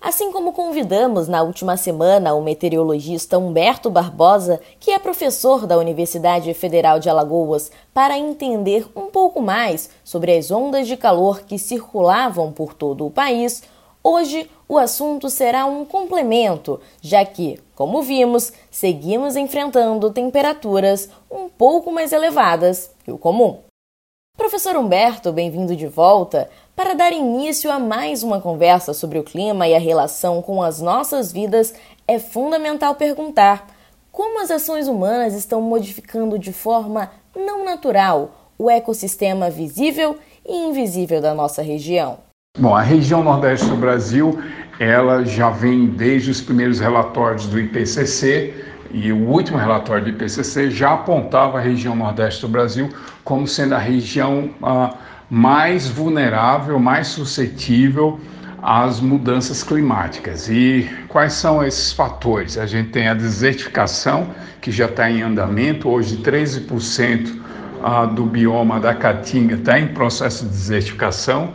Assim como convidamos na última semana o meteorologista Humberto Barbosa, que é professor da Universidade Federal de Alagoas, para entender um pouco mais sobre as ondas de calor que circulavam por todo o país, hoje o assunto será um complemento, já que, como vimos, seguimos enfrentando temperaturas um pouco mais elevadas que o comum. Professor Humberto, bem-vindo de volta. Para dar início a mais uma conversa sobre o clima e a relação com as nossas vidas, é fundamental perguntar como as ações humanas estão modificando de forma não natural o ecossistema visível e invisível da nossa região. Bom, a região nordeste do Brasil, ela já vem desde os primeiros relatórios do IPCC e o último relatório do IPCC já apontava a região nordeste do Brasil como sendo a região ah, mais vulnerável, mais suscetível às mudanças climáticas. E quais são esses fatores? A gente tem a desertificação, que já está em andamento, hoje 13% ah, do bioma da Caatinga está em processo de desertificação.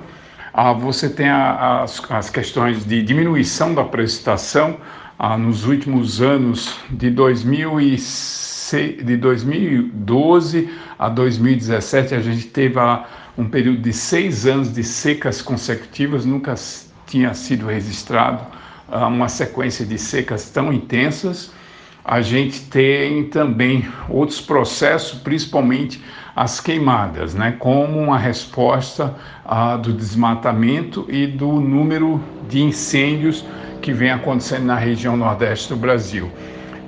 Ah, você tem as, as questões de diminuição da precipitação, ah, nos últimos anos de, 2006, de 2012 a 2017, a gente teve ah, um período de seis anos de secas consecutivas, nunca tinha sido registrado ah, uma sequência de secas tão intensas. A gente tem também outros processos, principalmente as queimadas, né, como uma resposta ah, do desmatamento e do número de incêndios que vem acontecendo na região nordeste do Brasil.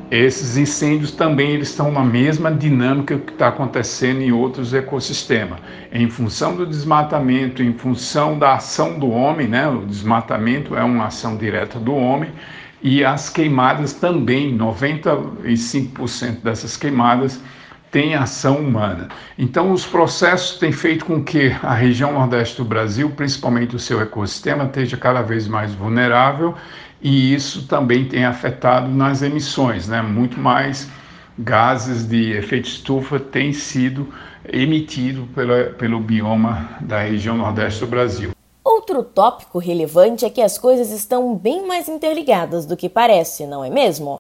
Esses incêndios também eles estão na mesma dinâmica que está acontecendo em outros ecossistemas. Em função do desmatamento, em função da ação do homem, né? o desmatamento é uma ação direta do homem, e as queimadas também, 95% dessas queimadas tem ação humana. Então, os processos têm feito com que a região nordeste do Brasil, principalmente o seu ecossistema, esteja cada vez mais vulnerável e isso também tem afetado nas emissões, né? Muito mais gases de efeito estufa têm sido emitidos pelo, pelo bioma da região nordeste do Brasil. Outro tópico relevante é que as coisas estão bem mais interligadas do que parece, não é mesmo?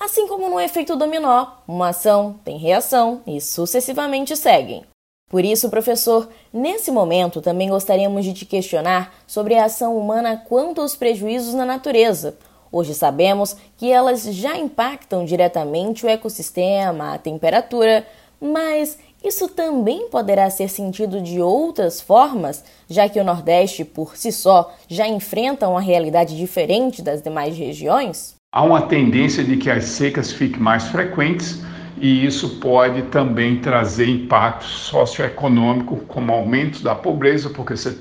Assim como no efeito dominó, uma ação tem reação e sucessivamente seguem. Por isso, professor, nesse momento também gostaríamos de te questionar sobre a ação humana quanto aos prejuízos na natureza. Hoje sabemos que elas já impactam diretamente o ecossistema, a temperatura, mas isso também poderá ser sentido de outras formas, já que o Nordeste, por si só, já enfrenta uma realidade diferente das demais regiões? Há uma tendência de que as secas fiquem mais frequentes e isso pode também trazer impacto socioeconômico, como aumento da pobreza, porque você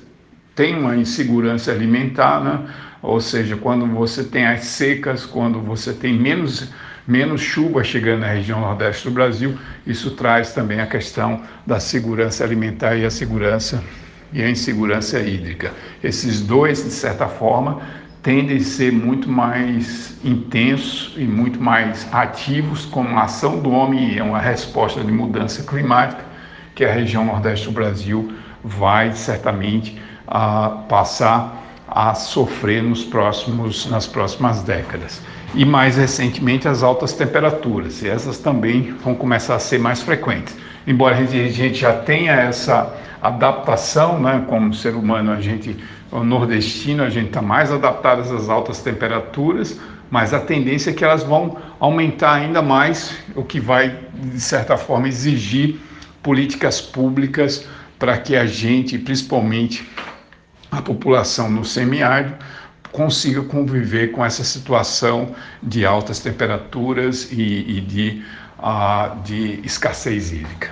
tem uma insegurança alimentar, né? ou seja, quando você tem as secas, quando você tem menos, menos chuva chegando na região nordeste do Brasil, isso traz também a questão da segurança alimentar e a segurança e a insegurança hídrica. Esses dois, de certa forma, tendem a ser muito mais intensos e muito mais ativos como a ação do homem é uma resposta de mudança climática que a região nordeste do Brasil vai certamente a passar a sofrer nos próximos, nas próximas décadas. E mais recentemente as altas temperaturas, e essas também vão começar a ser mais frequentes. Embora a gente já tenha essa adaptação, né, como ser humano, a gente, o nordestino, a gente está mais adaptado às altas temperaturas, mas a tendência é que elas vão aumentar ainda mais, o que vai, de certa forma, exigir políticas públicas para que a gente, principalmente a população no semiárido, consiga conviver com essa situação de altas temperaturas e, e de, uh, de escassez hídrica.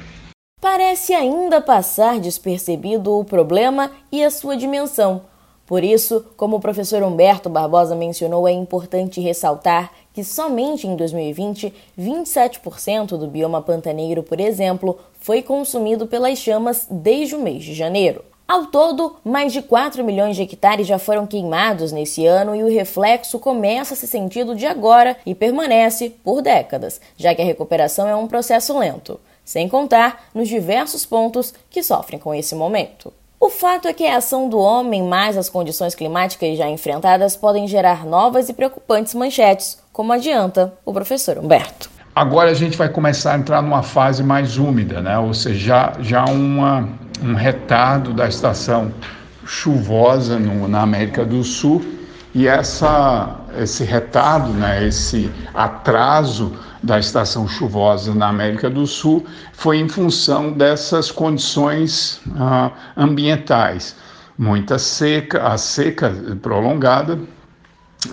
Parece ainda passar despercebido o problema e a sua dimensão. Por isso, como o professor Humberto Barbosa mencionou, é importante ressaltar que somente em 2020, 27% do bioma pantaneiro, por exemplo, foi consumido pelas chamas desde o mês de janeiro. Ao todo, mais de 4 milhões de hectares já foram queimados nesse ano e o reflexo começa a ser sentido de agora e permanece por décadas, já que a recuperação é um processo lento, sem contar nos diversos pontos que sofrem com esse momento. O fato é que a ação do homem mais as condições climáticas já enfrentadas podem gerar novas e preocupantes manchetes, como adianta o professor Humberto. Agora a gente vai começar a entrar numa fase mais úmida, né? ou seja, já, já uma, um retardo da estação chuvosa no, na América do Sul e essa, esse retardo, né, esse atraso da estação chuvosa na América do Sul foi em função dessas condições ah, ambientais. Muita seca, a seca prolongada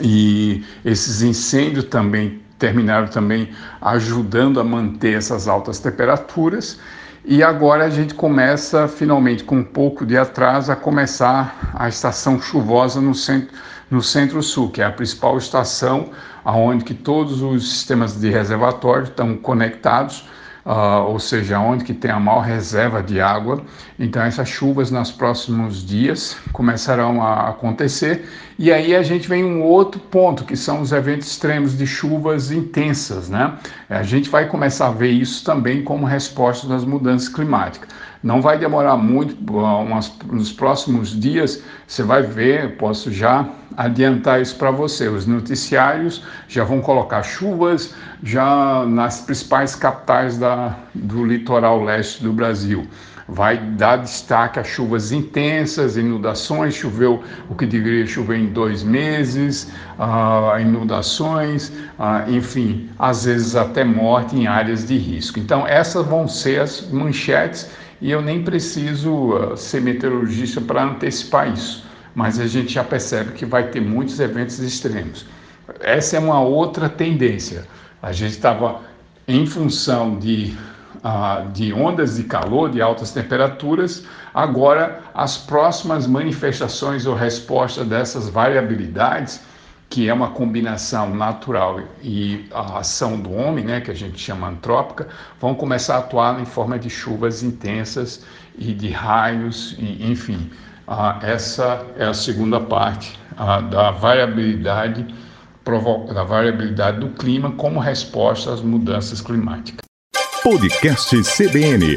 e esses incêndios também terminaram também ajudando a manter essas altas temperaturas. E agora a gente começa finalmente com um pouco de atraso a começar a estação chuvosa no centro no Centro-Sul, que é a principal estação aonde que todos os sistemas de reservatório estão conectados, uh, ou seja, onde que tem a maior reserva de água. Então essas chuvas nos próximos dias começarão a acontecer e aí a gente vem um outro ponto que são os eventos extremos de chuvas intensas, né? A gente vai começar a ver isso também como resposta das mudanças climáticas. Não vai demorar muito, umas, nos próximos dias você vai ver, posso já adiantar isso para você. Os noticiários já vão colocar chuvas já nas principais capitais da, do litoral leste do Brasil. Vai dar destaque a chuvas intensas, inundações, choveu o que deveria chover em dois meses, uh, inundações, uh, enfim, às vezes até morte em áreas de risco. Então, essas vão ser as manchetes e eu nem preciso uh, ser meteorologista para antecipar isso mas a gente já percebe que vai ter muitos eventos extremos. Essa é uma outra tendência. A gente estava em função de, uh, de ondas de calor, de altas temperaturas, agora as próximas manifestações ou respostas dessas variabilidades, que é uma combinação natural e a ação do homem, né, que a gente chama antrópica, vão começar a atuar em forma de chuvas intensas e de raios, e, enfim, ah, essa é a segunda parte ah, da variabilidade da variabilidade do clima como resposta às mudanças climáticas. Podcast CBN